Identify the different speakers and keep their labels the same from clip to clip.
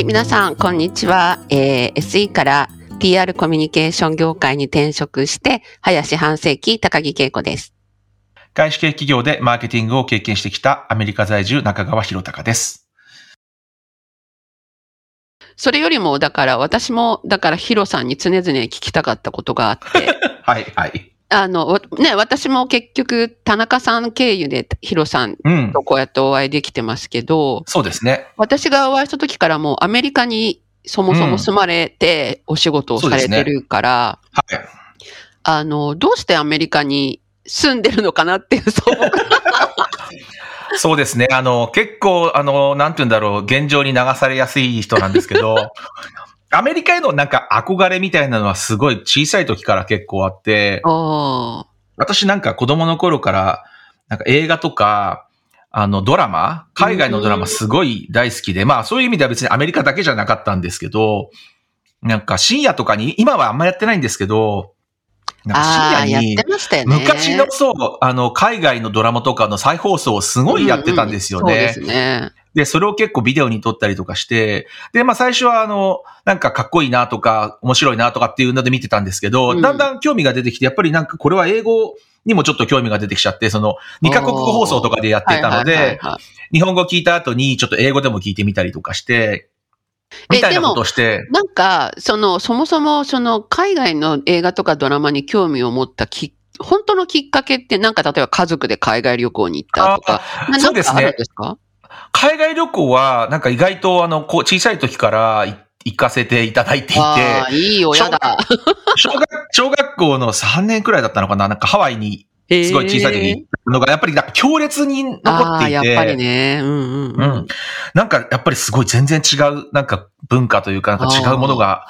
Speaker 1: はい、皆さん、こんにちは。えー SE から PR コミュニケーション業界に転職して、林半世紀、高木恵子です。
Speaker 2: 外資系企業でマーケティングを経験してきたアメリカ在住中川博隆です。
Speaker 1: それよりも、だから、私も、だから、ヒロさんに常々聞きたかったことがあって、
Speaker 2: はい、はい。
Speaker 1: あの、わね、私も結局、田中さん経由でヒロさん
Speaker 2: うん
Speaker 1: と。こうやってお会いできてますけど、
Speaker 2: そうですね。
Speaker 1: 私がお会いした時からもうアメリカにそもそも住まれてお仕事をされてるから、
Speaker 2: はい。
Speaker 1: あの、どうしてアメリカに住んでるのかなっていう素朴な
Speaker 2: そうですね。あの、結構、あの、なんて言うんだろう、現状に流されやすい人なんですけど、アメリカへのなんか憧れみたいなのはすごい小さい時から結構あって、
Speaker 1: あ
Speaker 2: 私なんか子供の頃から、なんか映画とか、あの、ドラマ海外のドラマすごい大好きで、まあそういう意味では別にアメリカだけじゃなかったんですけど、なんか深夜とかに、今はあんまやってないんですけど、なんか深夜に。昔のそう、あの、海外のドラマとかの再放送をすごいやってたんですよね。
Speaker 1: うんうんそうですね。
Speaker 2: で、それを結構ビデオに撮ったりとかして、で、まあ最初はあの、なんかかっこいいなとか、面白いなとかっていうので見てたんですけど、
Speaker 1: うん。
Speaker 2: だんだん興味が出てきて、やっぱりなんかこれは英語にもちょっと興味が出てきちゃって、その、二カ国語放送とかでやってたので、
Speaker 1: はい
Speaker 2: 日本語聞いた後にちょっと英語でも聞いてみたりとかして、
Speaker 1: え
Speaker 2: みたいなことをして、
Speaker 1: なんか、その、そもそも、その、海外の映画とかドラマに興味を持ったき、本当のきっかけって、なんか、例えば家族で海外旅行に行ったとか、な
Speaker 2: そうですね
Speaker 1: あるんですか？
Speaker 2: 海外旅行はなんか意外とあの、こう小さい時からい行かせていただいていて、
Speaker 1: いい親だ。
Speaker 2: 小学、小学校の3年くらいだったのかななんかハワイにすごい小さい時に行ったのが、やっぱりなんか強烈に残っていて。
Speaker 1: やっぱりね。うんうん
Speaker 2: う
Speaker 1: うんん。。
Speaker 2: なんかやっぱりすごい全然違う、なんか文化というか、なんか違うものが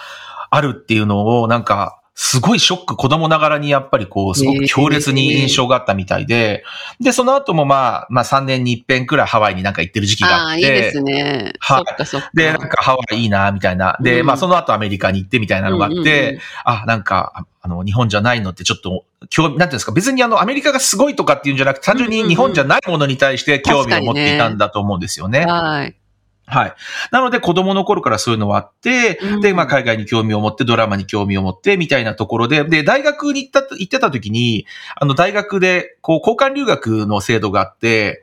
Speaker 2: あるっていうのを、なんか、すごいショック、子供ながらにやっぱりこう、すごく強烈に印象があったみたいで、で、その後もまあ、まあ3年に一遍くらいハワイになんか行ってる時期が
Speaker 1: あ
Speaker 2: って、
Speaker 1: いいですね。
Speaker 2: はい。で、なんかハワイいいな、みたいな。で、
Speaker 1: うん
Speaker 2: まあその後アメリカに行ってみたいなのがあって、
Speaker 1: うんうんうん
Speaker 2: あ、なんか、ああの、日本じゃないのってちょっと、興味、なんていうんですか、別にあの、アメリカがすごいとかっていうんじゃなくて、単純に日本じゃないものに対して興味を持っていたんだと思うんですよね。
Speaker 1: はい。
Speaker 2: はい。なので子供の頃からそういうのはあって、
Speaker 1: うん
Speaker 2: で、まあ海外に興味を持って、ドラマに興味を持って、みたいなところで、で、大学に行った、行ってた時に、あの、大学で、こう、交換留学の制度があって。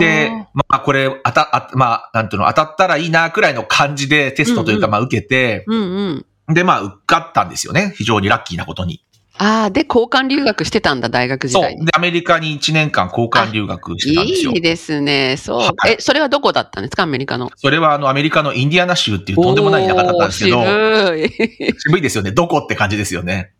Speaker 2: で、まあこれ、あた、あまあ、なんていうの、当たったらいいな、くらいの感じでテストというか、
Speaker 1: うんうん
Speaker 2: まあ受けて、
Speaker 1: うんうん。
Speaker 2: で、まあ受かったんですよね。非常にラッキーなことに。
Speaker 1: ああ、で、交換留学してたんだ、大学時
Speaker 2: そう。で、アメリカに1年間交換留学してたんですよ
Speaker 1: いい。ですね。そう。
Speaker 2: はい
Speaker 1: え、それはどこだったんですかアメリカの？
Speaker 2: それはあの、アメリカのインディアナ州っていうとんでもない田舎だったんですけど、
Speaker 1: 渋い。
Speaker 2: 渋いですよね。どこって感じですよね。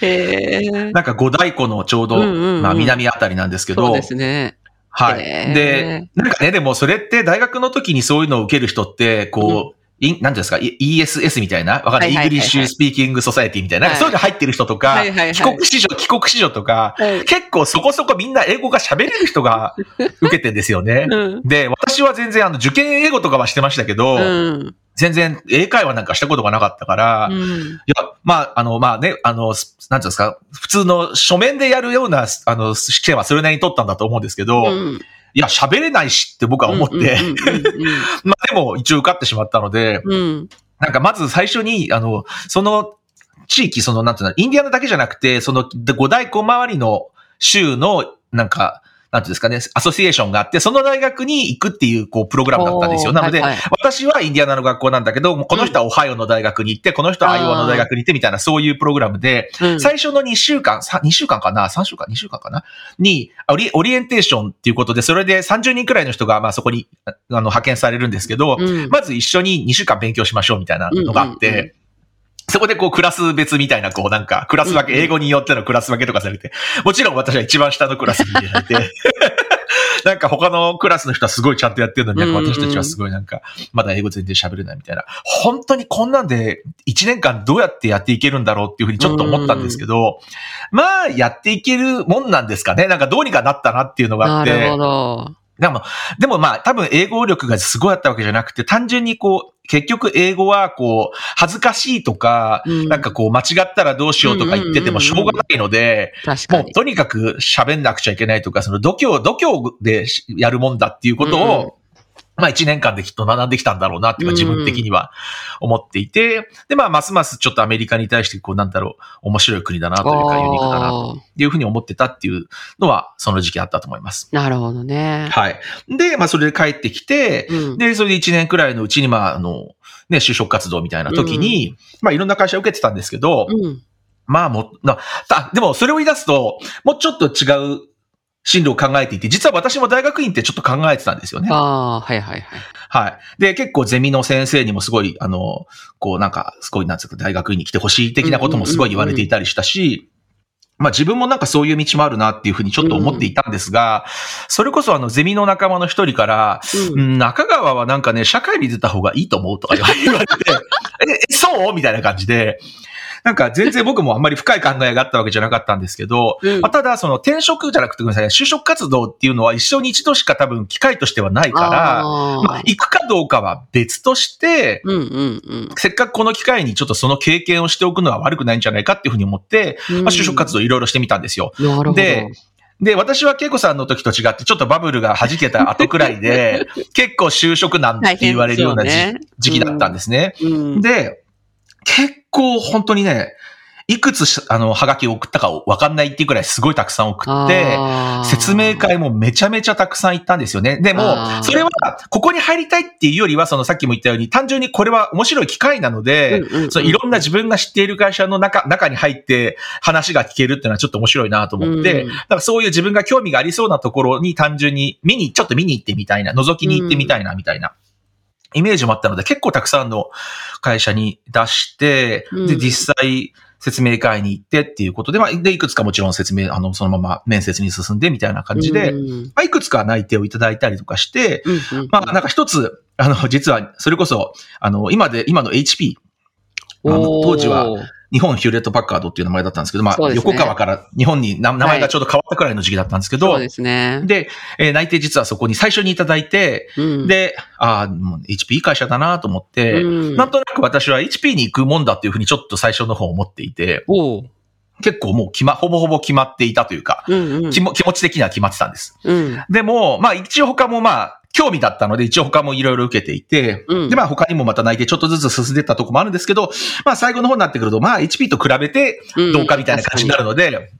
Speaker 1: へえ。
Speaker 2: なんか五大湖のちょうど、
Speaker 1: うんうんうん
Speaker 2: まあ南あたりなんですけど、
Speaker 1: そうですね。
Speaker 2: はい。で、なんかね、でもそれって大学の時にそういうのを受ける人って、こう、いなんていうんですか、い ESS みたいなわかんない。 English Speaking Society みたいな、
Speaker 1: はい
Speaker 2: そういうの入ってる人とか、
Speaker 1: はいはいはい
Speaker 2: 帰国子女、帰国子女とか、
Speaker 1: はい
Speaker 2: 結構そこそこみんな英語が喋れる人が 受けてんですよね。
Speaker 1: うん。
Speaker 2: で、私は全然あの受験英語とかはしてましたけど、
Speaker 1: うん。
Speaker 2: 全然英会話なんかしたことがなかったから、い
Speaker 1: うん。
Speaker 2: や、まあ、あの、まあね、あの、すなんていうんですか、普通の書面でやるような、あの、試験はそれなりに取ったんだと思うんですけど、
Speaker 1: うん
Speaker 2: いや、喋れないしって僕は思って、まあでも一応受かってしまったので、
Speaker 1: うんうん。
Speaker 2: なんかまず最初に、あの、その地域、その、なんていうの、インディアナだけじゃなくて、その五大湖周りの州の、なんか、なんていうんですかね、アソシエーションがあって、その大学に行くっていう、こう、プログラムだったんですよ。なので、
Speaker 1: はいはい
Speaker 2: 私はインディアナの学校なんだけど、この人はオハイオの大学に行って、この人はアイオワの大学に行ってみたいな、そういうプログラムで、
Speaker 1: うん
Speaker 2: 最初の2週間、さ2週間かな ?3 週間 ?2 週間かな？にオリ、オリエンテーションっていうことで、それで30人くらいの人が、まあそこに、あの、派遣されるんですけど、
Speaker 1: うん
Speaker 2: まず一緒に2週間勉強しましょうみたいなのがあって、
Speaker 1: うんうんうん
Speaker 2: そこでこうクラス別みたいな、こうなんか、クラス分け、英語によってのクラス分けとかされて、もちろん私は一番下のクラスに入れられて、なんか他のクラスの人はすごいちゃんとやってるのに、私たちはすごいなんか、まだ英語全然喋れないみたいな。本当にこんなんで1年間どうやってやっていけるんだろうっていうふうにちょっと思ったんですけど、まあ、やっていけるもんなんですかね。なんかどうにかなったなっていうのがあって。
Speaker 1: なるほど。
Speaker 2: でも、でもまあ、多分英語力がすごいあったわけじゃなくて、単純にこう、結局英語はこう、恥ずかしいとか、
Speaker 1: うん。
Speaker 2: なんかこう、間違ったらどうしようとか言っててもしょうがないので。もうとにかく喋んなくちゃいけないとか、その度胸、度胸でやるもんだっていうことを、まあ一年間できっと学んできたんだろうなっていうか
Speaker 1: うん
Speaker 2: 自分的には思っていて、でまあますますちょっとアメリカに対してこうなんだろう、面白い国だなというかユニークだなというふうに思ってたっていうのはその時期あったと思います。
Speaker 1: なるほどね。
Speaker 2: はい。で、まあそれで帰ってきて、
Speaker 1: うん
Speaker 2: で、それで1年くらいのうちに、まあ、あの、ね、就職活動みたいな時に、まあいろんな会社受けてたんですけど、
Speaker 1: うん。
Speaker 2: まあもう、な、あ、でもそれを言い出すと、もうちょっと違う進路を考えていて、実は私も大学院ってちょっと考えてたんですよね。
Speaker 1: ああ、はいはいはい。
Speaker 2: はい。で、結構ゼミの先生にもすごい、あの、こうなんか、すごい、なんつうか、大学院に来てほしい的なこともすごい言われていたりしたし、まあ自分もなんかそういう道もあるなっていうふうにちょっと思っていたんですが、それこそあのゼミの仲間の一人から、
Speaker 1: うん
Speaker 2: うん中川はなんかね、社会に出た方がいいと思うとか言われて、え、えそう？みたいな感じで、なんか全然僕もあんまり深い考えがあったわけじゃなかったんですけど、
Speaker 1: うん。
Speaker 2: まあ、ただその転職じゃなくてごめんなさい、就職活動っていうのは一生に一度しか多分機会としてはないから、
Speaker 1: あー。
Speaker 2: まあ、行くかどうかは別として、
Speaker 1: うんうんうん。
Speaker 2: せっかくこの機会にちょっとその経験をしておくのは悪くないんじゃないかっていうふうに思って、
Speaker 1: うん。
Speaker 2: まあ、就職活動いろいろしてみたんですよ。でで、私は恵子さんの時と違って、ちょっとバブルが弾けた後くらいで、結構就職難って言われるような
Speaker 1: ね。
Speaker 2: 時期だったんですね。
Speaker 1: うん、
Speaker 2: で、結構本当にね、いくつしあの、ハガキを送ったかわかんないっていうくらいすごいたくさん送って、説明会もめちゃめちゃたくさん行ったんですよね。でもそれは、ここに入りたいっていうよりは、そのさっきも言ったように、単純にこれは面白い機会なので、そのいろんな自分が知っている会社の中、中に入って話が聞けるっていうのはちょっと面白いなと思って、
Speaker 1: うん
Speaker 2: だからそういう自分が興味がありそうなところに単純に見に、ちょっと見に行ってみたいな、覗きに行ってみたいな、みたいな。イメージもあったので、結構たくさんの会社に出して、
Speaker 1: うん。
Speaker 2: で、実際、説明会に行ってっていうことで、まあ、で、いくつかもちろん説明、あの、そのまま面接に進んでみたいな感じで、
Speaker 1: うん
Speaker 2: まあ、いくつか内定をいただいたりとかして、まあ、なんか一つ、あの、実は、それこそ、あの、今で、今の HP、あの当時は日本ヒューレット・パッカードっていう名前だったんですけど、まあ、
Speaker 1: ね。
Speaker 2: 横川から日本に名名前がちょうど変わったくらいの時期だったんですけど、
Speaker 1: そうですね。
Speaker 2: で、えー内定実はそこに最初にいただいて、
Speaker 1: うん、
Speaker 2: で、ああ、HP いい会社だなと思って、
Speaker 1: うん。
Speaker 2: なんとなく私は HP に行くもんだっていうふうにちょっと最初の方思っていて、結構もう決ま、ほぼほぼ決まっていたというか、
Speaker 1: うんうん。
Speaker 2: 気も気持ち的には決まってたんです。
Speaker 1: うん。
Speaker 2: でも、まあ一応他もまあ、興味だったので、一応他もいろいろ受けていて、
Speaker 1: うん。
Speaker 2: で、まあ他にもまた内定ちょっとずつ進んでったとこもあるんですけど、まあ最後の方になってくると、まあ HP と比べて
Speaker 1: うん。
Speaker 2: どうかみたいな感じになるので、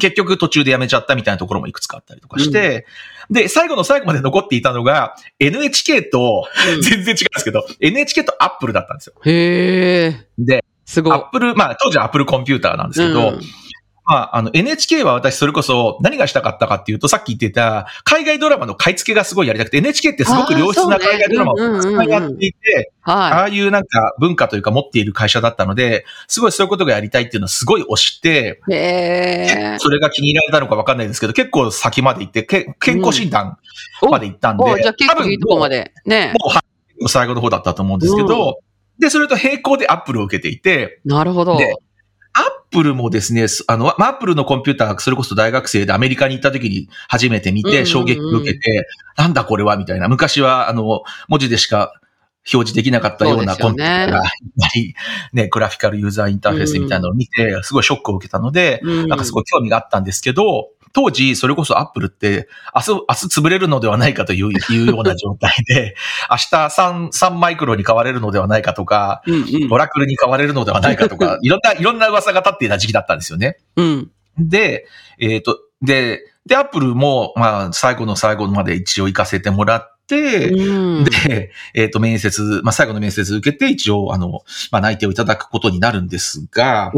Speaker 2: 結局途中で辞めちゃったみたいなところもいくつかあったりとかして、で、最後の最後まで残っていたのが、NHK と、
Speaker 1: うん。
Speaker 2: 全然違うんですけど、NHK と Apple だったんですよ。
Speaker 1: へえ、
Speaker 2: で、
Speaker 1: すごい。
Speaker 2: Apple、まあ当時は Apple コンピューターなんですけど、
Speaker 1: うん
Speaker 2: まあ、あの、NHK は私それこそ何がしたかったかっていうと、さっき言ってた、海外ドラマの買い付けがすごいやりたくて、NHK ってすごく良質な海外ドラマをたくさんやっていて、あ
Speaker 1: は
Speaker 2: あいうなんか文化というか持っている会社だったので、すごいそういうことがやりたいっていうのをすごい推して。それが気に入られたのかわかんないですけど、結構先まで行って、け健康診断まで行ったんで、
Speaker 1: おじゃあ結構いいとこまで。ね。
Speaker 2: もう、はい最後の方だったと思うんですけど、で、それと並行で Apple を受けていて、
Speaker 1: なるほど。
Speaker 2: プルもですね、あの、まあアップルのコンピューター、それこそ大学生でアメリカに行った時に初めて見て衝撃を受けて、なんだこれはみたいな。昔は、あの、文字でしか表示できなかったようなコンピューターが、やっぱりね、グラフィカルユーザーインターフェースみたいなのを見て、すごいショックを受けたので、
Speaker 1: うん。
Speaker 2: なんかすごい興味があったんですけど、当時、それこそアップルって、明日、明日潰れるのではないかという いうような状態で、明日3、3マイクロに変われるのではないかとか、
Speaker 1: うんうん
Speaker 2: オラクルに変われるのではないかとか、いろんな、いろんな噂が立っていた時期だったんですよね。
Speaker 1: うん。
Speaker 2: で、えっ、と、で、で、アップルも、まあ、最後の最後まで一応行かせてもらって、
Speaker 1: うん。
Speaker 2: で、えっ、と、面接、まあ、最後の面接受けて、一応、あの、まあ、内定をいただくことになるんですが、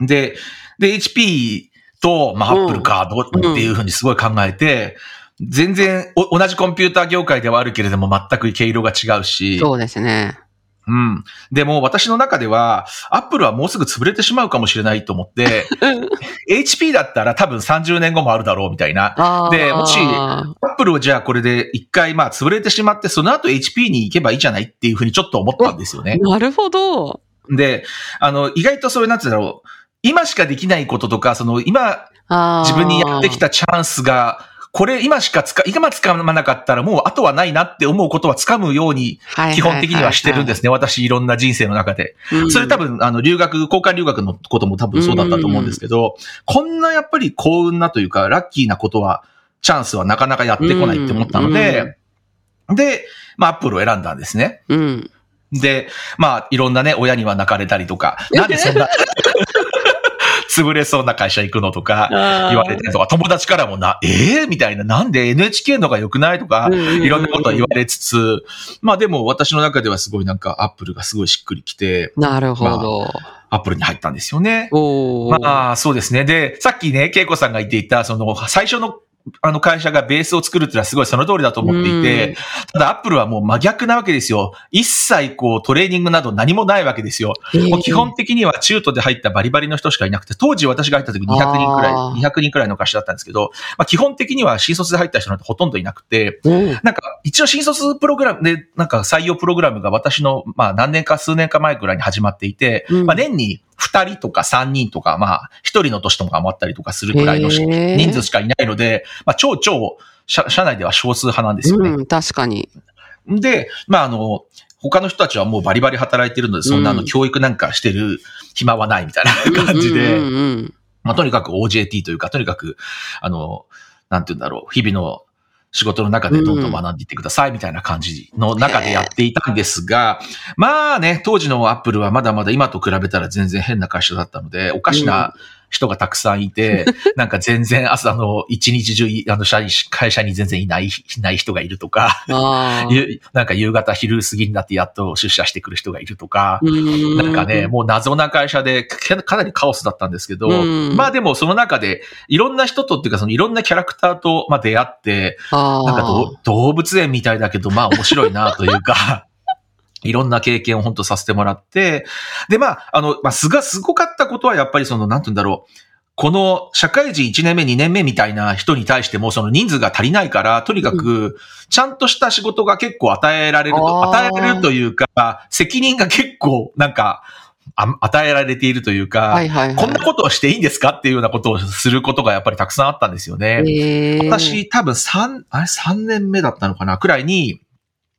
Speaker 2: で、で、HP と、まあ、アップルか、どうっていうふうにすごい考えて、全然お、同じコンピューター業界ではあるけれども、全く毛色が違うし、
Speaker 1: そうですね。
Speaker 2: うん。でも私の中では、アップルはもうすぐ潰れてしまうかもしれないと思って、HP だったら多分30年後もあるだろうみたいな。でもしアップルをじゃあこれで一回まあ潰れてしまって、その後 HP に行けばいいじゃないっていうふうにちょっと思ったんですよね。
Speaker 1: なるほど。
Speaker 2: で、あの、意外とそういう、なんて言うんだろう。今しかできないこととか、その今自分にやってきたチャンスが、これ今しか使、今使わなかったらもう後はないなって思うことは掴むように基本的にはしてるんですすね。私いろんな人生の中で。それ多分、あの、留学、交換留学のことも多分そうだったと思うんですけど、こんなやっぱり幸運なというか、ラッキーなことは、チャンスはなかなかやってこないって思ったので、で、まあ、アップルを選んだんですね。
Speaker 1: うん。
Speaker 2: で、まあ、いろんなね、親には泣かれたりとか、なんでそんな、潰れそうな会社行くのとか、言われてとか、友達からもな、ええみたいな、なんで NHK のが良くないとか、いろんなことは言われつつ、まあでも私の中ではすごいなんかアップルがすごいしっくりきて、
Speaker 1: なるほど。
Speaker 2: アップルに入ったんですよね。まあそうですね。で、さっきね、恵子さんが言っていた、その最初のあの会社がベースを作るっていうのはすごいその通りだと思っていて、ただアップルはもう真逆なわけですよ。一切こうトレーニングなど何もないわけですよ。もう基本的には中途で入ったバリバリの人しかいなくて、当時私が入った時200人くらい、
Speaker 1: あー。
Speaker 2: 200人くらいの会社だったんですけど、まあ基本的には新卒で入った人なんてほとんどいなくて、
Speaker 1: う。ん
Speaker 2: なんか、一応新卒プログラムで、なんか採用プログラムが私の、まあ何年か数年か前くらいに始まっていて、
Speaker 1: うん。
Speaker 2: まあ年に2人とか3人とか、まあ1人の年とかもあったりとかするくらいの人数しかいないので、まあ超超社、社内では少数派なんですよね。
Speaker 1: うん、確かに。
Speaker 2: で、まああの、他の人たちはもうバリバリ働いてるので、そんなあの
Speaker 1: うん
Speaker 2: 教育なんかしてる暇はないみたいな感じで、まあ、とにかく OJT というか、とにかく、あの、なんて言うんだろう、日々の仕事の中でどんどん学んでいってくださいみたいな感じの中でやっていたんですが、まあね、当時のアップルはまだまだ今と比べたら全然変な会社だったので、おかしな人がたくさんいて、なんか全然朝あの、一日中い、あの、社員会社に全然いない、いない人がいるとか、なんか夕方昼過ぎになってやっと出社してくる人がいるとか、
Speaker 1: うん。
Speaker 2: なんかね、もう謎な会社でかかなりカオスだったんですけど、
Speaker 1: うん。
Speaker 2: まあでもその中でいろんな人とっていうかそのいろんなキャラクターとまあ出会って、なんかど動物園みたいだけどまあ面白いなというか、いろんな経験を本当させてもらって、でまあ、あの、まあすが、すごかったことはやっぱりその、なんて言うんだろう。この社会人1年目、2年目みたいな人に対しても、その人数が足りないから、とにかく、ちゃんとした仕事が結構与えられると、与えられるというか、責任が結構、なんか、あ与えられているというか、
Speaker 1: はいはいはい。
Speaker 2: こんなことをしていいんですかっていうようなことをすることがやっぱりたくさんあったんですよね。私、多分3、あれ3年目だったのかなくらいに、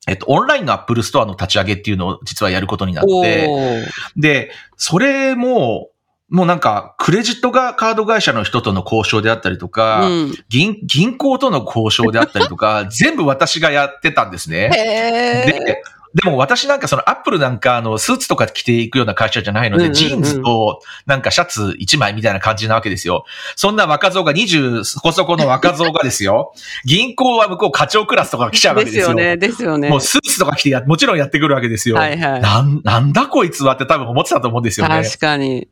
Speaker 2: えっと、オンラインの Apple Store の立ち上げっていうのを実はやることになって、で、それも、もうなんか、クレジットがカード会社の人との交渉であったりとか、
Speaker 1: うん。
Speaker 2: 銀、銀行との交渉であったりとか、全部私がやってたんですね。で、でも私なんかそのアップルなんかあのスーツとか着ていくような会社じゃないので、ジーンズとなんかシャツ1枚みたいな感じなわけですよ。そんな若造が20そこそこの若造がですよ。銀行は向こう課長クラスとか来ちゃうわけですよ。
Speaker 1: ですよね、ですよね。
Speaker 2: もうスーツとか着てや、もちろんやってくるわけですよ。
Speaker 1: はいはい。
Speaker 2: なん、なんだこいつはって多分思ってたと思うんですよね。
Speaker 1: 確かに。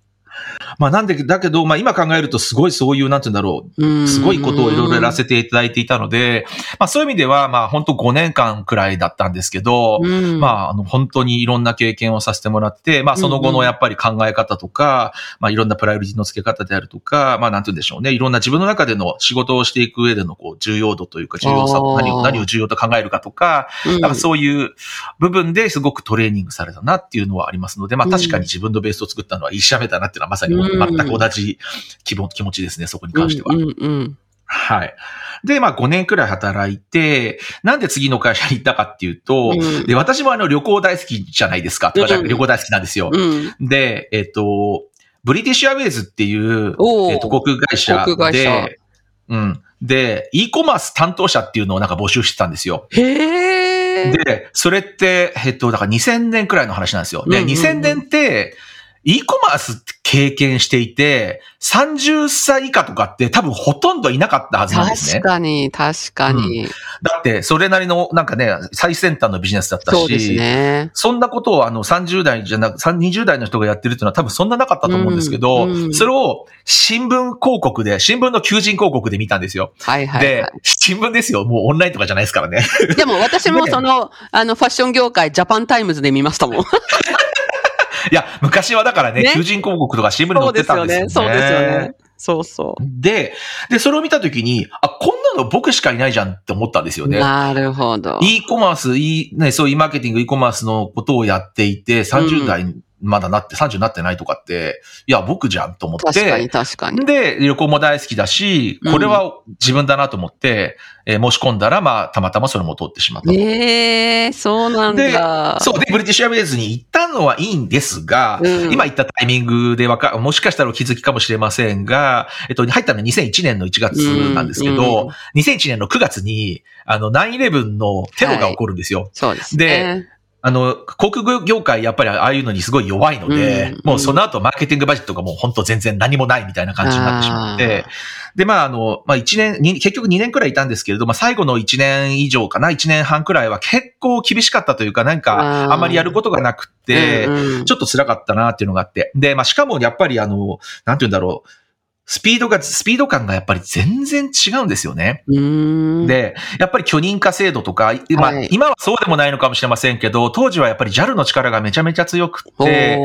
Speaker 2: まあなんで、だけど、まあ今考えるとすごいそういう、なんて言うんだろう。
Speaker 1: うん。
Speaker 2: すごいことをいろいろやらせていただいていたので、まあそういう意味では、まあ本当5年間くらいだったんですけど、
Speaker 1: うん。
Speaker 2: まああの本当にいろんな経験をさせてもらって、まあその後のやっぱり考え方とか、まあいろんなプライオリティの付け方であるとか、まあなんて言うんでしょうね。いろんな自分の中での仕事をしていく上でのこう重要度というか重要さ何を、何を重要と考えるかとか、
Speaker 1: うん。
Speaker 2: なんかそういう部分ですごくトレーニングされたなっていうのはありますので、まあ確かに自分のベースを作ったのは一社目だなっていうのはまさに
Speaker 1: うん
Speaker 2: 全く同じ気も気持ちですね、そこに関しては。
Speaker 1: うんうんうん
Speaker 2: はい。で、まあ5年くらい働いて、なんで次の会社に行ったかっていうと、
Speaker 1: うん
Speaker 2: で、私もあの旅行大好きじゃないですか。
Speaker 1: うん
Speaker 2: 旅行大好きなんですよ。
Speaker 1: うん
Speaker 2: で、えっ、と、ブリティッシュアウェイズっていう、えっ、と、航空会社で、うん。で、e コマース担当者っていうのをなんか募集してたんですよ。
Speaker 1: へえ。
Speaker 2: で、それって、えっと、だから2000年くらいの話なんですよ。で、
Speaker 1: うんうんうん
Speaker 2: 2000年って、e コマース経験していて、30歳以下とかって多分ほとんどいなかったはずなんですね
Speaker 1: 確。かに、確かに。
Speaker 2: だって、それなりのなんかね、最先端のビジネスだったし、
Speaker 1: そうですね。
Speaker 2: そんなことをあの30代じゃなく、3 20代の人がやってるっていうのは多分そんななかったと思うんですけど、
Speaker 1: うんうん
Speaker 2: それを新聞広告で、新聞の求人広告で見たんですよ。
Speaker 1: はいはい、
Speaker 2: で
Speaker 1: は、
Speaker 2: 新聞ですよ。もうオンラインとかじゃないですからね。
Speaker 1: い。でも私もその、あの、ファッション業界、ジャパンタイムズで見ましたもん。
Speaker 2: いや、昔はだからね、
Speaker 1: ね
Speaker 2: 求人広告とか新聞に載
Speaker 1: そう
Speaker 2: って
Speaker 1: ですよね。
Speaker 2: たんですよね。
Speaker 1: そうですよね。そうそう。
Speaker 2: で、で、それを見たときに、あ、こんなの僕しかいないじゃんって思ったんですよね。
Speaker 1: なるほど。
Speaker 2: e コマース、e、ね、そういうマーケティング、e コマースのことをやっていて、30代にまだなって、30になってないとかって、いや、僕じゃんと思って。
Speaker 1: 確かに確かに。
Speaker 2: で、旅行も大好きだし、これは自分だなと思って、えー申し込んだら、まあ、たまたまそれも通ってしまったと。
Speaker 1: ええー、そうなんだ。
Speaker 2: そう。で、ブリティッシュアウェイズに行ったのはいいんですが、
Speaker 1: うん
Speaker 2: 今言ったタイミングでわか、もしかしたらお気づきかもしれませんが、えっと、入ったのは2001年の1月なんですけ
Speaker 1: うん
Speaker 2: ど、
Speaker 1: うん
Speaker 2: 2001年の9月に、あの、9-11のテロが起こるんですよ。
Speaker 1: そうですね。
Speaker 2: あの、航空業界やっぱりああいうのにすごい弱いので、
Speaker 1: うん。
Speaker 2: もうその後マーケティングバジェットがもう本当全然何もないみたいな感じになってしまって、で、まああの、まあ一年、に結局2年くらいいたんですけれど、まあ最後の1年以上かな、1年半くらいは結構厳しかったというか、なんかあんまりやることがなくって、
Speaker 1: うんうん。
Speaker 2: ちょっと辛かったなっていうのがあって。で、まあしかもやっぱりあの、なんて言うんだろう、スピードが、スピード感がやっぱり全然違うんですよね。で、やっぱり許認可制度とか、まあ
Speaker 1: はい
Speaker 2: 今はそうでもないのかもしれませんけど、当時はやっぱり JAL の力がめちゃめちゃ強くって、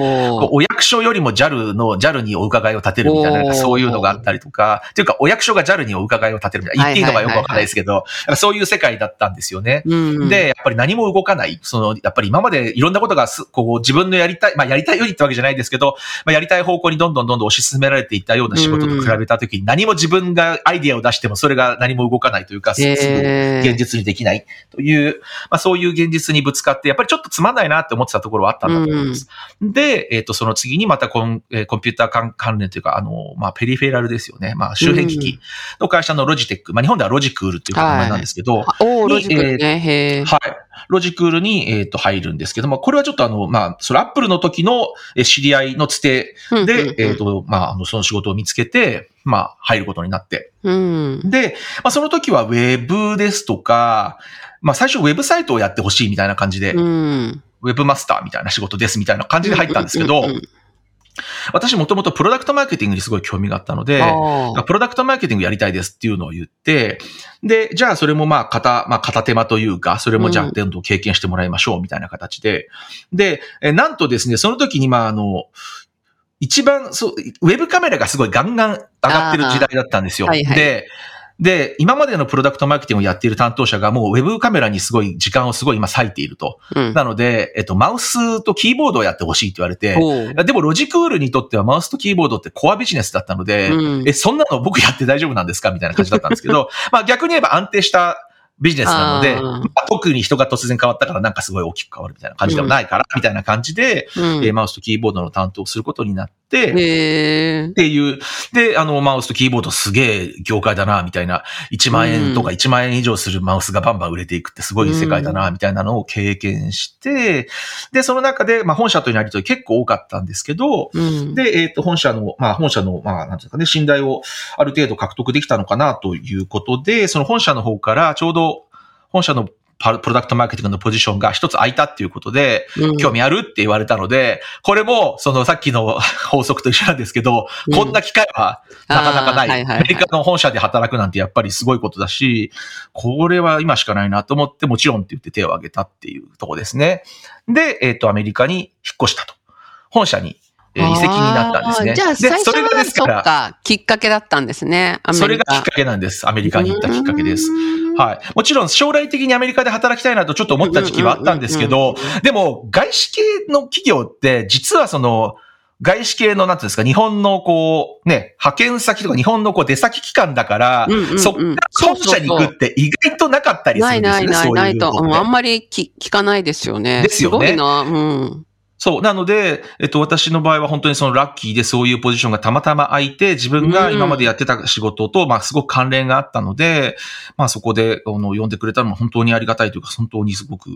Speaker 1: お
Speaker 2: 役所よりも JAL の、JAL にお伺いを立てるみたいな、そういうのがあったりとか、っていうかお役所が JAL にお伺いを立てるみたいな、言っていいのかよくわかんないですけど、そういう世界だったんですよね。
Speaker 1: うん、
Speaker 2: で、やっぱり何も動かない。その、やっぱり今までいろんなことがす、こう、自分のやりたい、まあ、やりたいよりってわけじゃないですけど、まあ、やりたい方向にどんどんどんどん推し進められていったような仕事と比べたときに、何も自分がアイディアを出しても、それが何も動かないというか、すすぐ
Speaker 1: えー
Speaker 2: 現実にできないという、まあ、そういう現実にぶつかって、やっぱりちょっとつまんないなって思ってたところはあったんだと思います。で、えっ、と、その次にまたコン,、えーコンピューター関関連というか、あの、まあ、ペリフェラルですよね。まあ、周辺機器の会社のロジテック、まあ、日本ではロジクールっていう名前なんですけど、
Speaker 1: あおーロジックね。へー
Speaker 2: はい。ロジクールに、えっ、と、入るんですけども、これはちょっとあの、まあ、それアップルの時のえー知り合いのつてで、えっ、と、まあ、あの、その仕事を見つけて、まあ、入ることになって。
Speaker 1: うん。
Speaker 2: で、まあ、その時はウェブですとか、まあ、最初ウェブサイトをやってほしいみたいな感じで、
Speaker 1: うん。
Speaker 2: ウェブマスターみたいな仕事ですみたいな感じで入ったんですけど私もともとプロダクトマーケティングにすごい興味があったので、プロダクトマーケティングやりたいですっていうのを言って、で、じゃあそれもまあ片、まあ片手間というか、それもじゃあ
Speaker 1: うん
Speaker 2: どんどん経験してもらいましょうみたいな形で。で、えなんとですね、その時にまああの、一番、そう、ウェブカメラがすごいガンガン上がってる時代だったんですよ。
Speaker 1: はいはい
Speaker 2: で、で、今までのプロダクトマーケティングをやっている担当者がもうウェブカメラにすごい時間をすごい今割いていると。
Speaker 1: うん。
Speaker 2: なので、えっと、マウスとキーボードをやってほしいって言われて、でもロジクールにとってはマウスとキーボードってコアビジネスだったので、
Speaker 1: うん
Speaker 2: え、そんなの僕やって大丈夫なんですか？みたいな感じだったんですけど、まあ逆に言えば安定したビジネスなので、まあ特に人が突然変わったからなんかすごい大きく変わるみたいな感じではないから、みたいな感じで、
Speaker 1: うん
Speaker 2: えーマウスとキーボードの担当をすることになって、っていう。で、あの、マウスとキーボードすげえ業界だな、みたいな。1万円とか1万円以上するマウスがバンバン売れていくってすごい世界だな、みたいなのを経験して、で、その中で、まあ本社とのやりとり結構多かったんですけど、
Speaker 1: うん。
Speaker 2: で、えっ、と、本社の、まあ、本社の、まあ、なんていうかね、信頼をある程度獲得できたのかなということで、その本社の方からちょうど、本社のパプロダクトマーケティングのポジションが一つ空いたっていうことで、
Speaker 1: うん
Speaker 2: 興味あるって言われたので、これも、そのさっきの 法則と一緒なんですけど、
Speaker 1: うん
Speaker 2: こんな機会はなかなかない。
Speaker 1: あーはいはいはい
Speaker 2: アメリカの本社で働くなんてやっぱりすごいことだし、これは今しかないなと思って、もちろんって言って手を挙げたっていうとこですね。で、えっ、と、アメリカに引っ越したと。本社に、えー移籍になったんですね。
Speaker 1: じゃあ、
Speaker 2: で
Speaker 1: 最初
Speaker 2: それが
Speaker 1: はそっ
Speaker 2: ですか
Speaker 1: きっかけだったんですね。
Speaker 2: それがきっかけなんです。アメリカに行ったきっかけです。。はい。もちろん将来的にアメリカで働きたいなとちょっと思った時期はあったんですけど、でも外資系の企業って実はその、外資系の、なんていうんですか、日本のこう、ね、派遣先とか日本のこう出先機関だから、
Speaker 1: うんうんうん
Speaker 2: そっから本社に行くって意外となかったりす
Speaker 1: ない
Speaker 2: るんですよね。
Speaker 1: ないないないと、
Speaker 2: そういうのって
Speaker 1: うんあんまり聞聞かないですよね。
Speaker 2: ですよね
Speaker 1: すごいな。うん。
Speaker 2: そう。なので、えっと、私の場合は本当にそのラッキーでそういうポジションがたまたま空いて、自分が今までやってた仕事と、まあ、すごく関連があったので、まあ、そこで、あの、呼んでくれたのも本当にありがたいというか、本当にすごく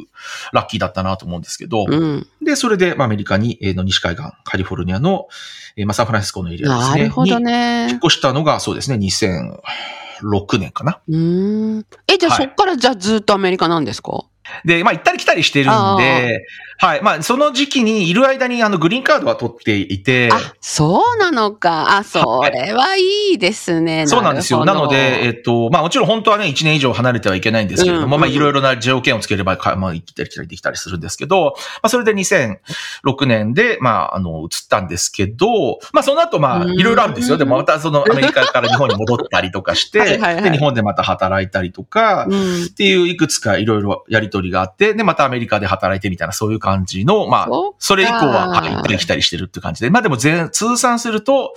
Speaker 2: ラッキーだったなと思うんですけど、
Speaker 1: うん。
Speaker 2: で、それで、まあ、アメリカに、えーの西海岸、カリフォルニアの、えーまあ、サンフランシスコのエリアですね。
Speaker 1: なるほど
Speaker 2: に引っ
Speaker 1: ね。
Speaker 2: 越したのが、そうですね、2006年かな。
Speaker 1: うーん。え、じゃあ
Speaker 2: はい
Speaker 1: そっからじゃあずっとアメリカなんですか？
Speaker 2: で、まあ、行ったり来たりしてるんで、はい。まあ、その時期にいる間に、あの、グリーンカードは取っていて、
Speaker 1: あ、そうなのか。あ、それはいいですね。
Speaker 2: そうなんですよ。なので、えっと、まあもちろん本当はね、1年以上離れてはいけないんですけれども、
Speaker 1: うんうん
Speaker 2: まあいろいろな条件をつければ、かまあ行ったり来たりできたりするんですけど、まあそれで2006年で、まああの、移ったんですけど、まあその後、まあ
Speaker 1: うん
Speaker 2: いろいろあるんですよ。でもまたそのアメリカから日本に戻ったりとかし
Speaker 1: はい
Speaker 2: て、
Speaker 1: はいはい
Speaker 2: で、日本でまた働いたりとか、
Speaker 1: うん。
Speaker 2: っていういくつかいろいろやりとりがあって、で、またアメリカで働いてみたいな、そういう感じの、まあ、
Speaker 1: そ
Speaker 2: れ以降は、はい、行ったり来たりしてるって感じで。まあでも全、通算すると、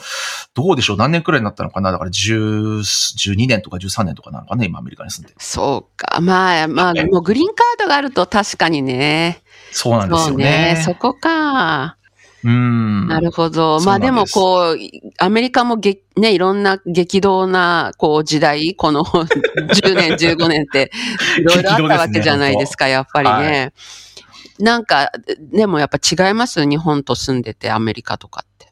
Speaker 2: どうでしょう？何年くらいになったのかな？だから10、12年とか13年とかなのかな？今アメリカに住んで。
Speaker 1: そうか。まあ、まあ、
Speaker 2: はい
Speaker 1: もうグリーンカードがあると確かにね。
Speaker 2: そうなんです
Speaker 1: そう
Speaker 2: よね。
Speaker 1: そこか。
Speaker 2: うん。
Speaker 1: なるほど。まあでもこう、アメリカもげ、ね、いろんな激動な、こう、時代、この 10年、15年って、いろいろあったわけじゃないですか、やっぱりね。なんか、でもやっぱ違います？日本と住んでて、アメリカとかって。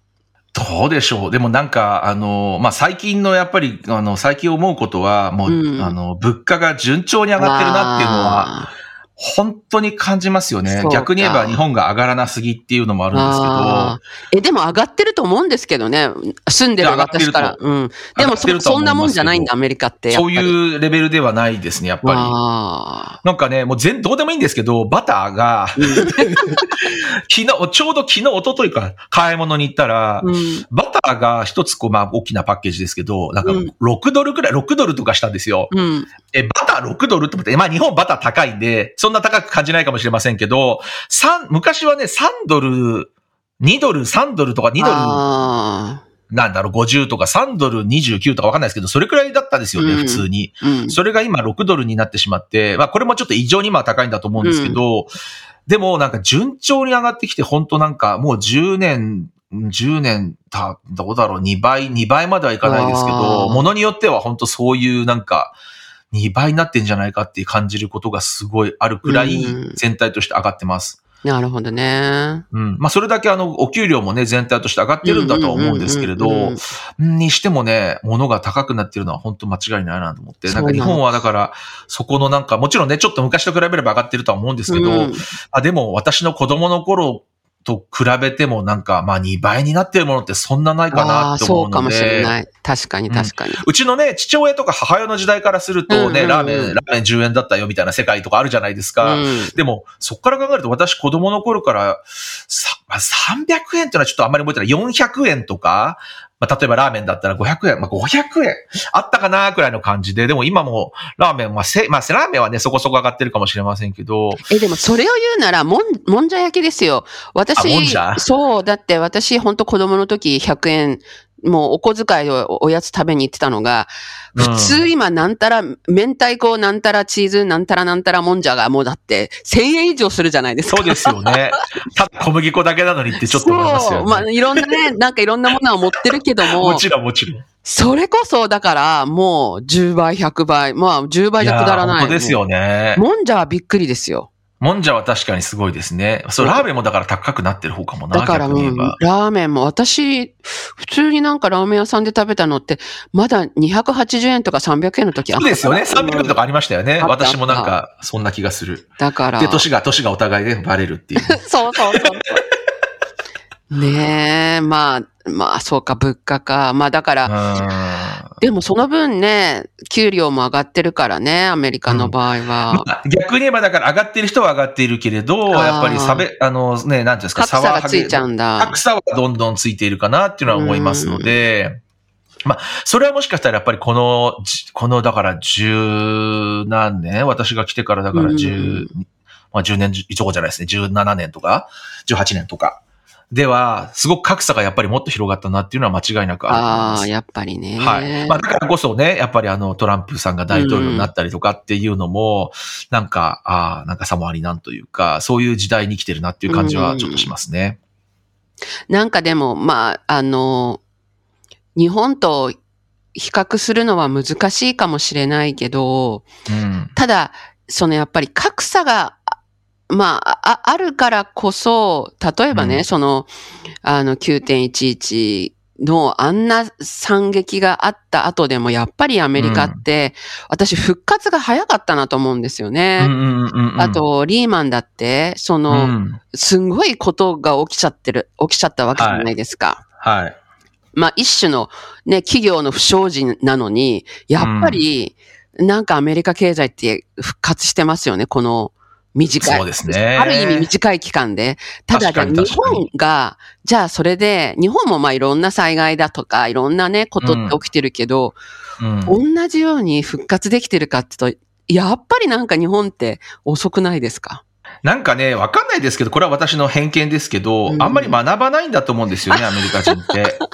Speaker 2: どうでしょうでもなんか、あの、まあ、最近のやっぱり、あの、最近思うことは、もう、
Speaker 1: うん
Speaker 2: あの、物価が順調に上がってるなっていうのは、
Speaker 1: あ
Speaker 2: 本当に感じますよね逆に言えば日本が上がらなすぎっていうのもあ
Speaker 1: ー
Speaker 2: るんですけど、
Speaker 1: え、でも上がってると思うんですけどね。住んでる私から。うん。でもそそんなもんじゃないんだ、
Speaker 2: 思
Speaker 1: アメリカって。
Speaker 2: そう
Speaker 1: り
Speaker 2: いうレベルではないですね、やっぱり。
Speaker 1: あ
Speaker 2: なんかね、もう全、どうでもいいんですけど、バターが、昨日、ちょうど昨日、一昨日か、買い物に行ったら
Speaker 1: ー、うん。
Speaker 2: バターが一つこう、まあ、大きなパッケージですけど、なんか
Speaker 1: うん
Speaker 2: 6ドルくらい、6ドルとかしたんですよ。
Speaker 1: うん。
Speaker 2: え、バター6ドルって思って、まあ日本バター高いんで、そんな高く感じないかもしれませんけど、三昔はね、3ドル、2ドル、3ドルとか2ドル、
Speaker 1: あ
Speaker 2: なんだろう、50とか3ドル29とかわかんないですけど、それくらいだったんですよね、
Speaker 1: うん。
Speaker 2: 普通に。
Speaker 1: ーうん。
Speaker 2: それが今6ドルになってしまって、まあこれもちょっと異常に今は高いんだと思うんですけど、でもなんか順調に上がってきて、本当なんかもう10年、10年た、どうだろう、2倍、2倍まではいかないですけ
Speaker 1: あ
Speaker 2: ど、
Speaker 1: ー。
Speaker 2: ものによっては本当そういうなんか、2倍になってんじゃないかって感じることがすごいあるくらい
Speaker 1: うん
Speaker 2: 全体として上がってます。
Speaker 1: なるほどね。
Speaker 2: うん。まあそれだけあの、お給料もね、全体として上がってるんだとは思うんですけれど、にしてもね、物が高くなってるのは本当間違いないなと思って。
Speaker 1: なん
Speaker 2: か日本はだから、そこのなんか、もちろんね、ちょっと昔と比べれば上がってるとは思うんですけど、
Speaker 1: うん
Speaker 2: あでも私の子供の頃と比べてもなんか、まあ2倍になってるものってそんなないかなって思うので。
Speaker 1: そうかもしれない。確かに確かに。
Speaker 2: うちのね、父親とか母親の時代からするとね、
Speaker 1: うんうんうん
Speaker 2: ラーメン、ラーメン10円だったよみたいな世界とかあるじゃないですか。
Speaker 1: うん
Speaker 2: でも、そこから考えると私子供の頃から、さまあ、300円ってのはちょっとあんまり覚えてない。400円とか、まあ、例えばラーメンだったら500円、まあ、500円。あったかなくらいの感じで、でも今もラーメンはせ、まあ、ラーメンはね、そこそこ上がってるかもしれませんけど、
Speaker 1: え、でもそれを言うなら、もん、もんじゃ焼きですよ。私そう、だって私、本当子供の時100円、もうお小遣いをおやつ食べに行ってたのが、
Speaker 2: うん
Speaker 1: 普通今なんたら、明太子なんたらチーズなんたらなんたらもんじゃがもうだって1000円以上するじゃないですか。
Speaker 2: そうですよね。ただ小麦粉だけなのにってちょっと思いますよね。
Speaker 1: そうまあ、いろんなね、なんかいろんなものは持ってるけども
Speaker 2: も、ちろんもちろん。
Speaker 1: それこそ、だから、もう、10倍、100倍。まあ、10倍じゃくだらない。
Speaker 2: やー本当ですよね。
Speaker 1: もんじゃはびっくりですよ。
Speaker 2: もんじゃは確かにすごいですね。そう、ラーメンもだから高くなってる方かもな、
Speaker 1: だから、うん。ラーメンも、私、普通になんかラーメン屋さんで食べたのって、まだ280円とか300円の時あった
Speaker 2: そうですよね。300円とかありましたよね。私もなんか、そんな気がする。
Speaker 1: だから。
Speaker 2: で、年が、年がお互いでバレるっていう。
Speaker 1: そうそうそう。ねえ、まあ、まあ、そうか、物価か。まあ、だから、
Speaker 2: うん
Speaker 1: でもその分ね、給料も上がってるからね、アメリカの場合は。
Speaker 2: まあ、逆に言えばだから上がってる人は上がっているけれど、やっぱり差別、あのね、なんていうんですか、
Speaker 1: 格差がついちゃうんだ。
Speaker 2: 格差はどんどんついているかなっていうのは思いますので、まあ、それはもしかしたらやっぱりこの、じこの、だから十何年私が来てからだから十、
Speaker 1: うん
Speaker 2: まあ10年以上じゃないですね、17年とか、18年とか。では、すごく格差がやっぱりもっと広がったなっていうのは間違いなくある。
Speaker 1: ああ、やっぱりね。
Speaker 2: はい。まあ、だからこそね、やっぱりあの、トランプさんが大統領になったりとかっていうのも、なんか、ああ、なんかさもありなんというか、そういう時代に来てるなっていう感じはちょっとしますね。
Speaker 1: なんかでも、まあ、あの、日本と比較するのは難しいかもしれないけど、
Speaker 2: うん。
Speaker 1: ただ、そのやっぱり格差が、まあ、ああるからこそ、例えばね、
Speaker 2: うん
Speaker 1: その、あの、9.11のあんな惨劇があった後でも、やっぱりアメリカって、私復活が早かったなと思うんですよ
Speaker 2: う
Speaker 1: ね。
Speaker 2: んうんうんうん。
Speaker 1: あ、と、リーマンだって、その、
Speaker 2: うん。
Speaker 1: すんごいことが起きちゃってる、起きちゃったわけじゃないですか。
Speaker 2: はい。
Speaker 1: まあ一種のね、企業の不祥事なのに、やっぱり、なんかアメリカ経済って復活してますよね、この短い。
Speaker 2: そうですね
Speaker 1: ある意味短い期間で。ただ、日本が、じゃあそれで、日本もまあいろんな災害だとか、いろんなね、ことって起きてるけど、
Speaker 2: うん。
Speaker 1: 同じように復活できてるかってと、やっぱりなんか日本って遅くないですか？
Speaker 2: なんかね、わかんないですけど、これは私の偏見ですけど、
Speaker 1: うん
Speaker 2: あんまり学ばないんだと思うんですよね、アメリカ人って。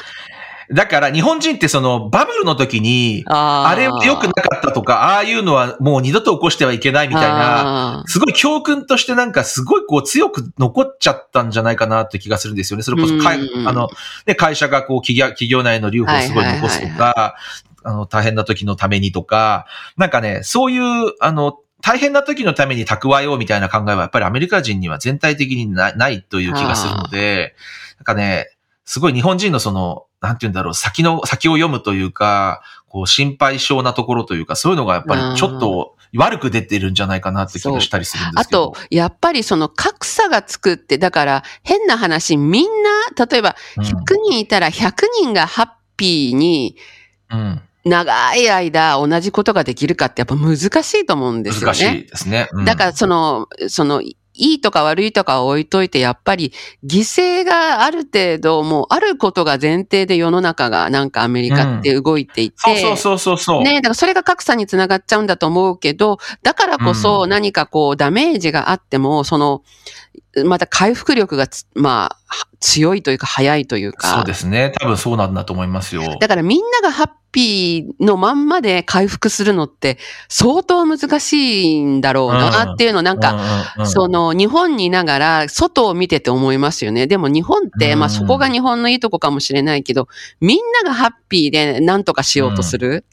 Speaker 2: だから日本人ってそのバブルの時に、
Speaker 1: あ
Speaker 2: あれは良くなかったとか、ああいうのはもう二度と起こしてはいけないみたいな、
Speaker 1: な。
Speaker 2: すごい教訓としてなんかすごいこう強く残っちゃったんじゃないかなって気がするんですよね。それこそ
Speaker 1: うん
Speaker 2: あの、ね、会社がこう企業企業内の留保をすごい残すと
Speaker 1: はい
Speaker 2: か、あの、大変な時のためにとか、なんかね、そういう、あの、大変な時のために蓄えようみたいな考えはやっぱりアメリカ人には全体的になないという気がするので、なんかね、すごい日本人のその、なんて言うんだろう、先の、先を読むというか、こう心配性なところというか、そういうのがやっぱりちょっと悪く出てるんじゃないかなって気がしたりするんで
Speaker 1: あ
Speaker 2: すけど。
Speaker 1: と、やっぱりその格差がつくって、だから変な話、みんな、例えば
Speaker 2: うん、
Speaker 1: 100人いたら100人がハッピーに
Speaker 2: うん。
Speaker 1: 長い間同じことができるかってやっぱ難しいと思うんですよ
Speaker 2: 難し
Speaker 1: ね。
Speaker 2: いですね。うん
Speaker 1: だからその、その、いいとか悪いとか置いといて、やっぱり犠牲がある程度、もうあることが前提で世の中がなんかアメリカって動いていて、
Speaker 2: そうそうそうそうそう。
Speaker 1: ねだからそれが格差につながっちゃうんだと思うけど、だからこそ何かこうダメージがあっても、その、また回復力がつまあ、は強いというか早いというか。
Speaker 2: そうですね。多分そうなんだと思いますよ。
Speaker 1: だからみんながハッピーのまんまで回復するのって相当難しいんだろうなっていうのなんか、
Speaker 2: か
Speaker 1: そ、の日本にいながら外を見てて思いますよね。でも日本って、
Speaker 2: うん
Speaker 1: まあそこが日本のいいとこかもしれないけど、みんながハッピーで何とかしようとする。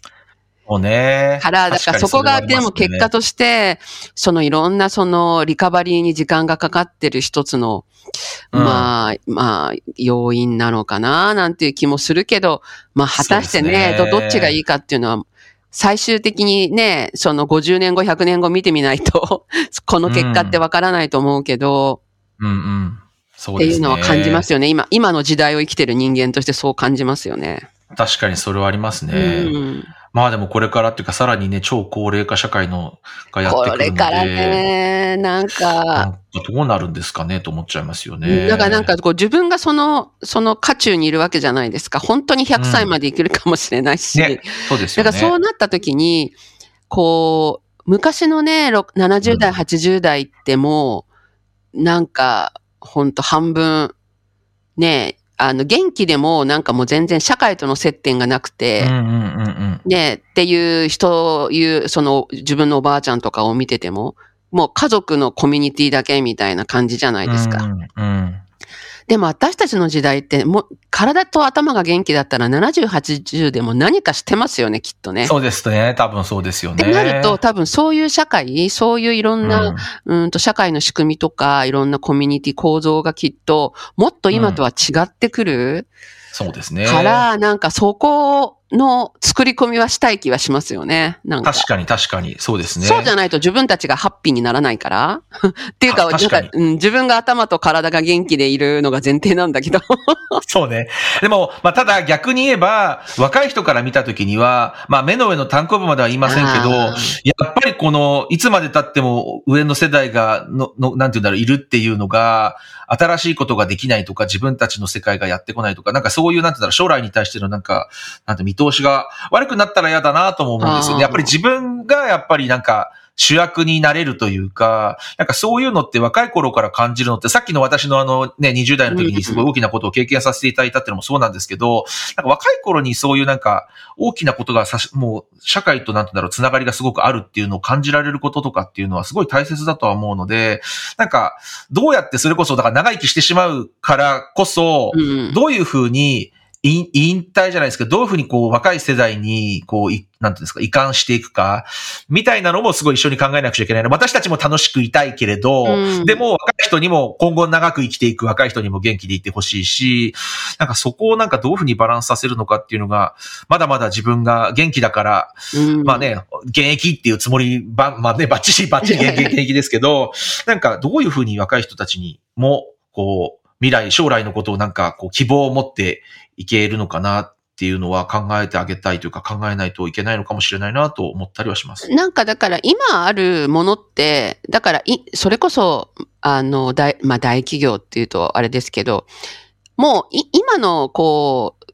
Speaker 2: もうね。
Speaker 1: から、だからそこがでも結果として、そのいろんなそのリカバリーに時間がかかってる一つの、
Speaker 2: うん
Speaker 1: まあ、まあ、要因なのかな、なんていう気もするけど、まあ果たしてね、
Speaker 2: ね
Speaker 1: どどっちがいいかっていうのは、最終的にね、その50年後、100年後見てみないと、この結果ってわからないと思うけど、
Speaker 2: うんうん。そう
Speaker 1: って
Speaker 2: ですね。
Speaker 1: いうのは感じますよね。今、今の時代を生きてる人間としてそう感じますよね。
Speaker 2: 確かにそれはありますね。
Speaker 1: うん
Speaker 2: まあでもこれからっていうかさらにね、超高齢化社会のがやってくるので。
Speaker 1: これからね、なん
Speaker 2: なん
Speaker 1: か、
Speaker 2: かどうなるんですかねと思っちゃいますよね。
Speaker 1: だからなんかこう自分がその、その渦中にいるわけじゃないですか。本当に100歳まで生きるかもしれないし。
Speaker 2: ね、そうですよね。
Speaker 1: だからそうなった時に、こう、昔のね、ろ70代、
Speaker 2: うん
Speaker 1: 80代ってもう、なんか、ほんと半分、ね、あの、元気でもなんかもう全然社会との接点がなくて。ね、っていう人、いう、その自分のおばあちゃんとかを見てても、もう家族のコミュニティだけみたいな感じじゃないですか。
Speaker 2: うんうん。
Speaker 1: でも私たちの時代って、もう体と頭が元気だったら70、80でも何かしてますよね、きっとね。
Speaker 2: そうですね。多分そうですよね。
Speaker 1: ってなると、多分そういう社会、そういういろんな、うん、と社会の仕組みとか、いろんなコミュニティ構造がきっと、もっと今とは違ってくる
Speaker 2: そうですね。
Speaker 1: から、なんかそこの作り込みはしたい気はしますよね。なんか。
Speaker 2: 確かに確かに。そうですね。
Speaker 1: そうじゃないと自分たちがハッピーにならないから。っていうか、なんか、うん、自分が頭と体が元気でいるのが前提なんだけど。
Speaker 2: そうね。でも、まあ、ただ逆に言えば、若い人から見たときには、まあ、目の上の単行部までは言いませんけど、やっぱりこの、いつまで経っても上の世代が、の、の、なんていうんだろう、いるっていうのが、新しいことができないとか、自分たちの世界がやってこないとか、なんかそういう、なんていうんだろう、将来に対してのなんか、なんて見通しが悪くなったら嫌だなとも思うんですよね。やっぱり自分が、やっぱりなんか、主役になれるというか、なんかそういうのって若い頃から感じるのって、さっきの私のあのね、20代の時にすごい大きなことを経験させていただいたっていうのもそうなんですけど、なんか若い頃にそういうなんか大きなことがさし、もう社会となんてだろう、つながりがすごくあるっていうのを感じられることとかっていうのはすごい大切だとは思うので、なんかどうやってそれこそ、だから長生きしてしまうからこそ、どういうふうに、引退じゃないですけど、どういうふうにこう若い世代にこう、なんていうんですか、移管していくか、みたいなのもすごい一緒に考えなくちゃいけないの。私たちも楽しくいたいけれど、うん、でも若い人にも今後長く生きていく若い人にも元気でいてほしいし、なんかそこをなんかどういうふうにバランスさせるのかっていうのが、まだまだ自分が元気だから、うん、まあね、現役っていうつもり、ば、まあね、バッチリバッチリ現役現役ですけど、なんかどういうふうに若い人たちにも、こう、未来、将来のことをなんかこう希望を持っていけるのかなっていうのは考えてあげたいというか考えないといけないのかもしれないなと思ったりはします。
Speaker 1: なんかだから今あるものって、だからい、それこそ、あの、大、まあ大企業っていうとあれですけど、もうい今のこう、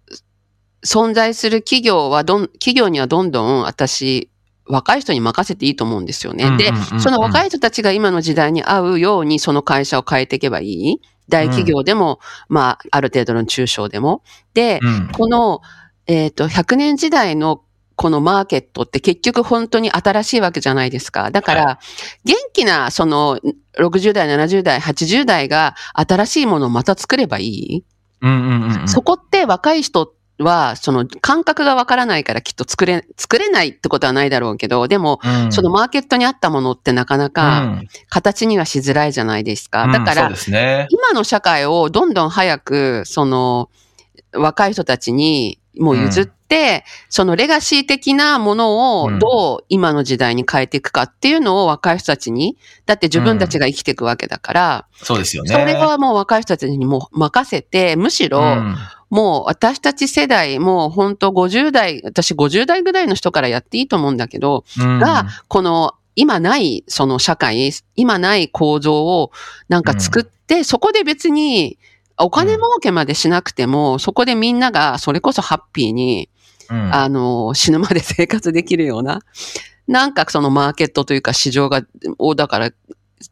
Speaker 1: 存在する企業はどん、企業にはどんどん私、若い人に任せていいと思うんですよね。で、その若い人たちが今の時代に合うようにその会社を変えていけばいい。大企業でも、うん、まあ、ある程度の中小でも。で、うん、この、えっ、ー、と、100年時代のこのマーケットって結局本当に新しいわけじゃないですか。だから、元気な、その、60代、70代、80代が新しいものをまた作ればいい。
Speaker 2: うんうんうん、
Speaker 1: そこって若い人は、その感覚がわからないからきっと作れ、作れないってことはないだろうけど、でも、うん、そのマーケットにあったものってなかなか形にはしづらいじゃないですか。だから、
Speaker 2: ね、
Speaker 1: 今の社会をどんどん早く、その、若い人たちにもう譲って、うん、そのレガシー的なものをどう今の時代に変えていくかっていうのを若い人たちに、だって自分たちが生きていくわけだから、
Speaker 2: うん、そうですよね。
Speaker 1: それはもう若い人たちにも任せて、むしろ、もう私たち世代、もう本当50代、私50代ぐらいの人からやっていいと思うんだけど、が、この今ないその社会、今ない構造をなんか作って、そこで別にお金儲けまでしなくても、うん、そこでみんながそれこそハッピーに、うん、あの、死ぬまで生活できるような、なんかそのマーケットというか市場が、をだから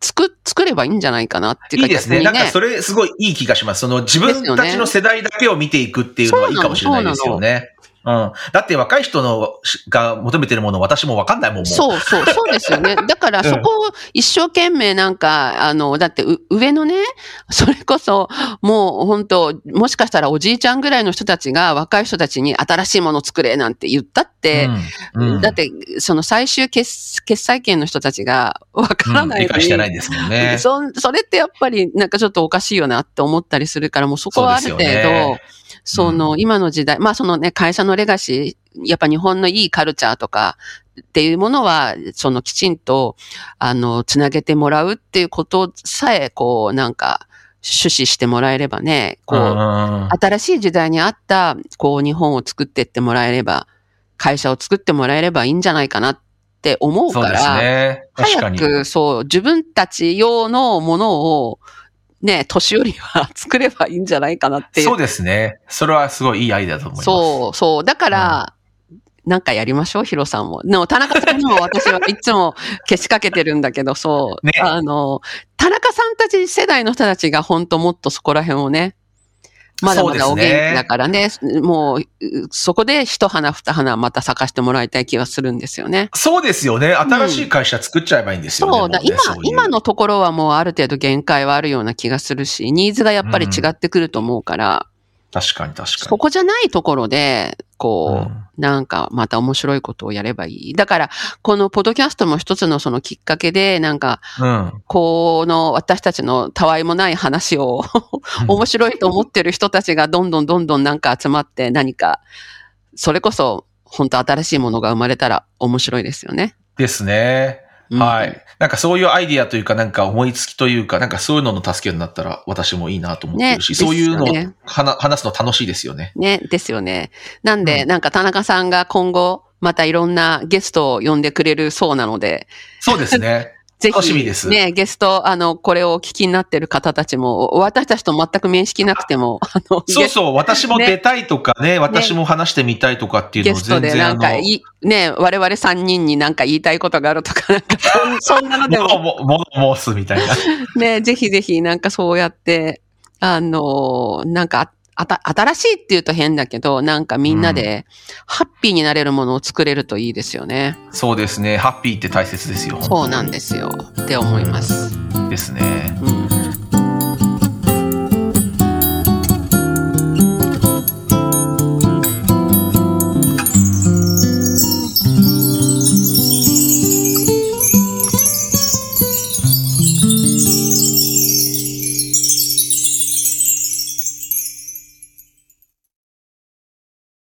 Speaker 1: 作、作ればいいんじゃないかなっていうか、
Speaker 2: いいですね。ねなんかそれすごいいい気がします。その自分たちの世代だけを見ていくっていうのはいいかもしれないですよね。うん。だって若い人のが求めてるもの私もわかんないもんも
Speaker 1: そうそう、そうですよね。だからそこを一生懸命なんか、あの、だって上のね、それこそもう本当もしかしたらおじいちゃんぐらいの人たちが若い人たちに新しいもの作れなんて言ったって、うんうん、だってその最終決決済権の人たちがわからない、うん、理
Speaker 2: 解してないですもんね。
Speaker 1: そ。それってやっぱりなんかちょっとおかしいよなって思ったりするから、もうそこはある程度、その、今の時代、まあそのね、会社のレガシー、やっぱ日本のいいカルチャーとかっていうものは、そのきちんと、あの、つなげてもらうっていうことさえ、こう、なんか、趣旨してもらえればね、こう、新しい時代に合った、こう、日本を作ってってもらえれば、会社を作ってもらえればいいんじゃないかなって思うから、そうですね、早く、そう、自分たち用のものを、ね、年寄りは作ればいいんじゃないかなっていう。
Speaker 2: そうですね。それはすごいいいアイデアだと思います。
Speaker 1: そう、そう。だから、うん、なんかやりましょう、ヒロさんも。でも、田中さんにも私はいつも消しかけてるんだけど、そう。ね、あの、田中さんたち世代の人たちが本当もっとそこら辺をね、まだまだお元気だからね、ねもう、そこで一花二花また咲かしてもらいたい気がするんですよね。
Speaker 2: そうですよね。新しい会社作っちゃえばいいんですよね。
Speaker 1: うん、そうだ、今、今のところはもうある程度限界はあるような気がするし、ニーズがやっぱり違ってくると思うから、
Speaker 2: 確かに確かに。
Speaker 1: そこじゃないところで、こう、うん、なんかまた面白いことをやればいい。だから、このポッドキャストも一つのそのきっかけで、なんか、うん、この私たちのたわいもない話を 面白いと思ってる人たちがどんどんどんどんなんか集まって何か、それこそ本当新しいものが生まれたら面白いですよね。
Speaker 2: ですね。はい。なんかそういうアイディアというか、なんか思いつきというか、なんかそういうのの助けになったら私もいいなと思ってるし、ね、そういうのを話すの楽しいですよね。
Speaker 1: ね、ですよね。なんで、うん、なんか田中さんが今後、またいろんなゲストを呼んでくれるそうなので。
Speaker 2: そうですね。
Speaker 1: ぜひ、
Speaker 2: 楽しみです。
Speaker 1: ね、ゲスト、あの、これをお聞きになってる方たちも、私たちと全く面識なくても、あの、
Speaker 2: そうそう、私も出たいとかね、私も話してみたいとかっていうのを
Speaker 1: ゲストで
Speaker 2: 全然、
Speaker 1: なんかいい、ね、我々3人になんか言いたいことがあるとか、なんか そんなので
Speaker 2: あの、
Speaker 1: も、
Speaker 2: も、も、申すみたいな。
Speaker 1: ね、ぜひぜひなんかそうやって、あの、なんか、あた、新しいって言うと変だけど、なんかみんなで、ハッピーになれるものを作れるといいですよね。
Speaker 2: そうですね。ハッピーって大切ですよ。
Speaker 1: そうなんですよ。って思います。
Speaker 2: ですね。
Speaker 1: うん。